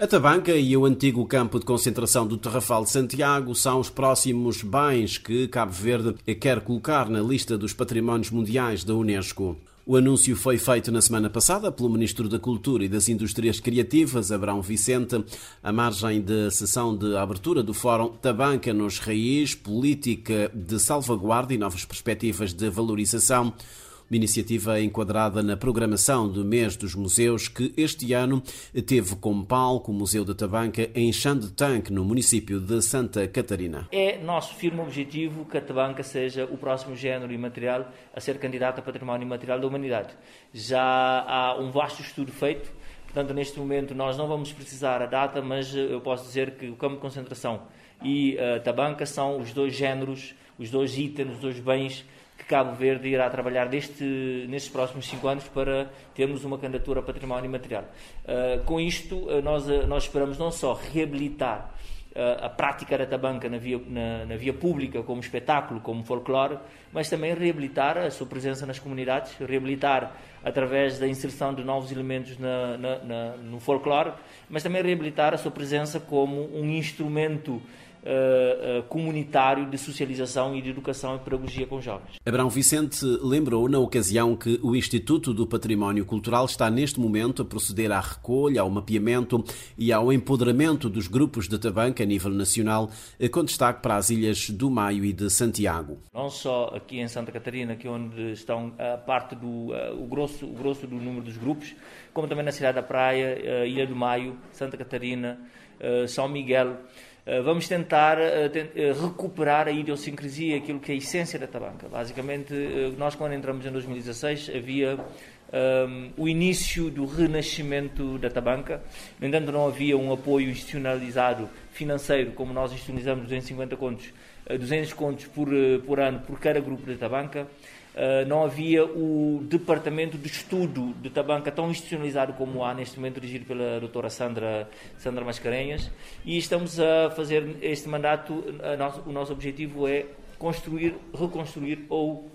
A Tabanca e o antigo campo de concentração do Terrafal de Santiago são os próximos bens que Cabo Verde quer colocar na lista dos patrimónios mundiais da Unesco. O anúncio foi feito na semana passada pelo Ministro da Cultura e das Indústrias Criativas, Abrão Vicente, à margem da sessão de abertura do Fórum Tabanca nos Raiz, Política de Salvaguarda e Novas Perspectivas de Valorização uma iniciativa enquadrada na programação do mês dos museus que este ano teve como palco o Museu da Tabanca em Xandetanque, no município de Santa Catarina. É nosso firme objetivo que a Tabanca seja o próximo género imaterial a ser candidato a património imaterial da humanidade. Já há um vasto estudo feito, portanto, neste momento nós não vamos precisar a data, mas eu posso dizer que o campo de concentração e a Tabanca são os dois géneros, os dois itens, os dois bens que Cabo Verde irá trabalhar deste, nestes próximos cinco anos para termos uma candidatura a património imaterial. Uh, com isto, uh, nós, uh, nós esperamos não só reabilitar a prática da tabanca na via, na, na, via pública, como espetáculo, como folclore, mas também reabilitar a sua presença nas comunidades, reabilitar através da inserção de novos elementos na, na, no folclore, mas também reabilitar a sua presença como um instrumento uh, comunitário de socialização e de educação e pedagogia com jovens. Abrão Vicente lembrou na ocasião que o Instituto do Património Cultural está neste momento a proceder à recolha, ao mapeamento e ao empoderamento dos grupos de tabanca a nível nacional, eh, com destaque para as ilhas do Maio e de Santiago. Não só aqui em Santa Catarina, que é onde estão a parte do o grosso, o grosso do número dos grupos, como também na cidade da Praia, Ilha do Maio, Santa Catarina, São Miguel. Eh, vamos tentar eh, eh, recuperar a idiosincrasia, aquilo que é a essência da tabanca. Basicamente, nós quando entramos em 2016 havia um, ehm, o início do renascimento da tabanca. No entanto, não havia um apoio institucionalizado financeiro, como nós institucionalizamos 250 contos, 200 contos por, por ano por cada grupo da tabanca. Uh, não havia o departamento de estudo de tabanca tão institucionalizado como há neste momento, dirigido pela doutora Sandra, Sandra Mascarenhas, e estamos a fazer este mandato, nosso, o nosso objetivo é construir, reconstruir ou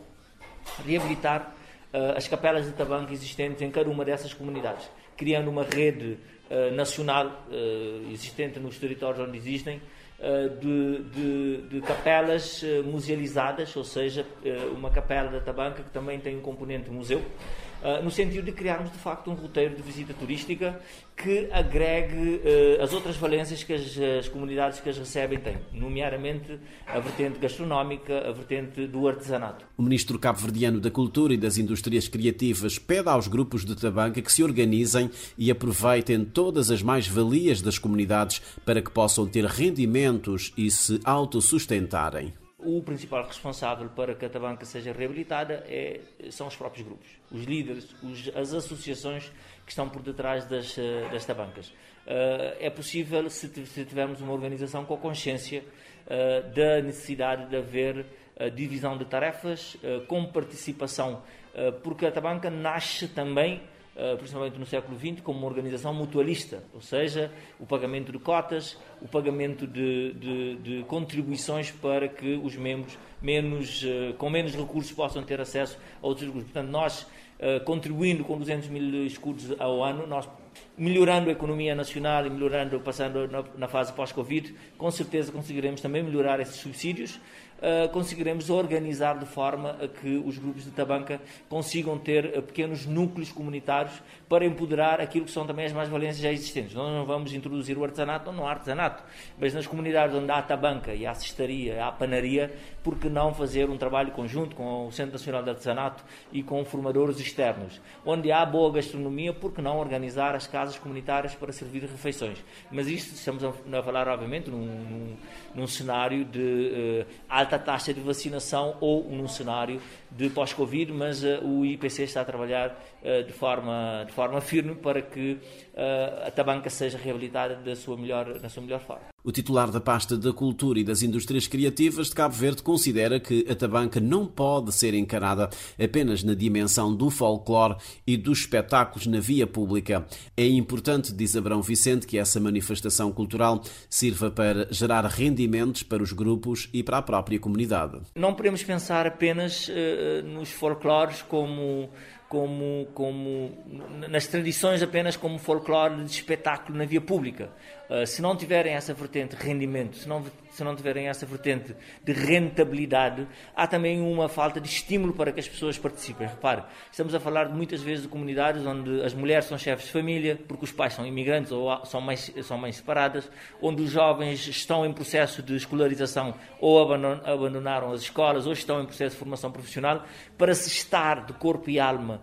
reabilitar uh, as capelas de tabanca existentes em cada uma dessas comunidades, criando uma rede uh, nacional existente nos territórios onde existem, de, de, de, capelas eh, musealizadas, ou seja, eh, uma capela da Tabanca que também tem um componente museu, no sentido de criarmos de facto um roteiro de visita turística que agregue as outras valências que as, as, comunidades que as recebem têm, nomeadamente a vertente gastronómica, a vertente do artesanato. O ministro cabo-verdiano da Cultura e das Indústrias Criativas pede aos grupos de tabanca que se organizem e aproveitem todas as mais-valias das comunidades para que possam ter e se autossustentarem. O principal responsável para que a tabanca seja reabilitada é, são os próprios grupos, os líderes, os, as associações que estão por detrás das, eh, das tabancas. Uh, é possível se, se, tivermos uma organização com consciência uh, da necessidade de haver divisão de tarefas, com participação, porque a tabanca nasce também principalmente no século XX, como uma organização mutualista, ou seja, o pagamento de cotas, o pagamento de, de, de contribuições para que os membros menos, uh, com menos recursos possam ter acesso a outros recursos. Portanto, nós, uh, contribuindo com 200 mil escudos ao ano, nós melhorando a economia nacional e melhorando, passando na, na fase pós-Covid, com certeza conseguiremos também melhorar esses subsídios, uh, conseguiremos organizar de forma a que os grupos de tabanca consigam ter uh, pequenos núcleos comunitários para empoderar aquilo que são também as mais-valências já existentes. Nós não vamos introduzir o artesanato, não há artesanato, mas nas comunidades onde há tabanca e há cestaria, há panaria, por que não fazer um trabalho conjunto com o Centro Nacional de Artesanato e com formadores externos? Onde há boa gastronomia, por que não organizar as casas comunitárias para servir refeições. Mas isto estamos a falar, obviamente, num, num, num cenário de uh, alta taxa de vacinação ou num cenário de pós-Covid, mas uh, o IPC está a trabalhar uh, de, forma, de forma firme para que a tabanca seja reabilitada da sua melhor, na sua melhor forma. O titular da pasta da Cultura e das Indústrias Criativas de Cabo Verde considera que a tabanca não pode ser encarada apenas na dimensão do folclore e dos espetáculos na via pública. É importante, diz Abrão Vicente, que essa manifestação cultural sirva para gerar rendimentos para os grupos e para a própria comunidade. Não podemos pensar apenas uh, nos folclores como como, como nas tradições apenas como folclore de espetáculo na via pública. Uh, se não tiverem essa vertente de rendimento, se não, se não tiverem essa vertente de rentabilidade, há também uma falta de estímulo para que as pessoas participem. Repare, estamos a falar muitas vezes de comunidades onde as mulheres são chefes de família, porque os pais são imigrantes ou são mães, são mães separadas, onde os jovens estão em processo de escolarização ou abandonaram as escolas ou estão em processo de formação profissional. Para se estar de corpo e alma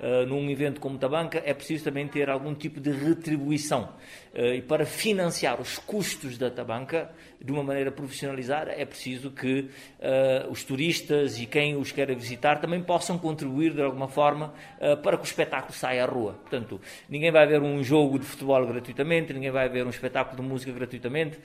uh, num evento como Tabanca, é preciso também ter algum tipo de retribuição. Uh, e para financiar os custos da Tabanca de uma maneira profissionalizada, é preciso que uh, os turistas e quem os quer visitar também possam contribuir de alguma forma para que o espetáculo saia à rua. Portanto, ninguém vai ver um jogo de futebol gratuitamente, ninguém vai ver um espetáculo de música gratuitamente.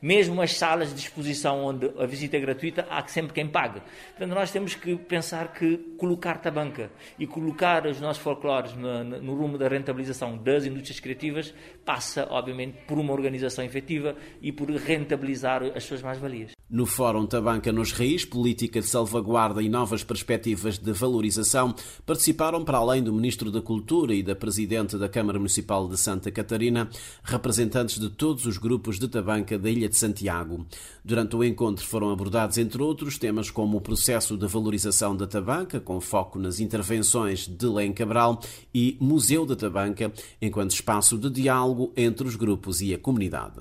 mesmo as salas de exposição onde a visita é gratuita, há sempre quem pague. Portanto, nós temos que pensar que colocar Tabanca e colocar os nossos folclores no, no rumo da rentabilização das indústrias criativas passa, obviamente, por uma organização efetiva e por rentabilizar as suas mais-valias. No Fórum Tabanca nos Reis, Política de Salvaguarda e Novas Perspectivas de Valorização, participaram, para além do Ministro da Cultura e da Presidente da Câmara Municipal de Santa Catarina, representantes de todos os grupos de Tabanca da Ilha de Santiago. Durante o encontro foram abordados, entre outros, temas como o processo de valorização da tabanca, com foco nas intervenções de Len Cabral, e Museu da Tabanca, enquanto espaço de diálogo entre os grupos e a comunidade.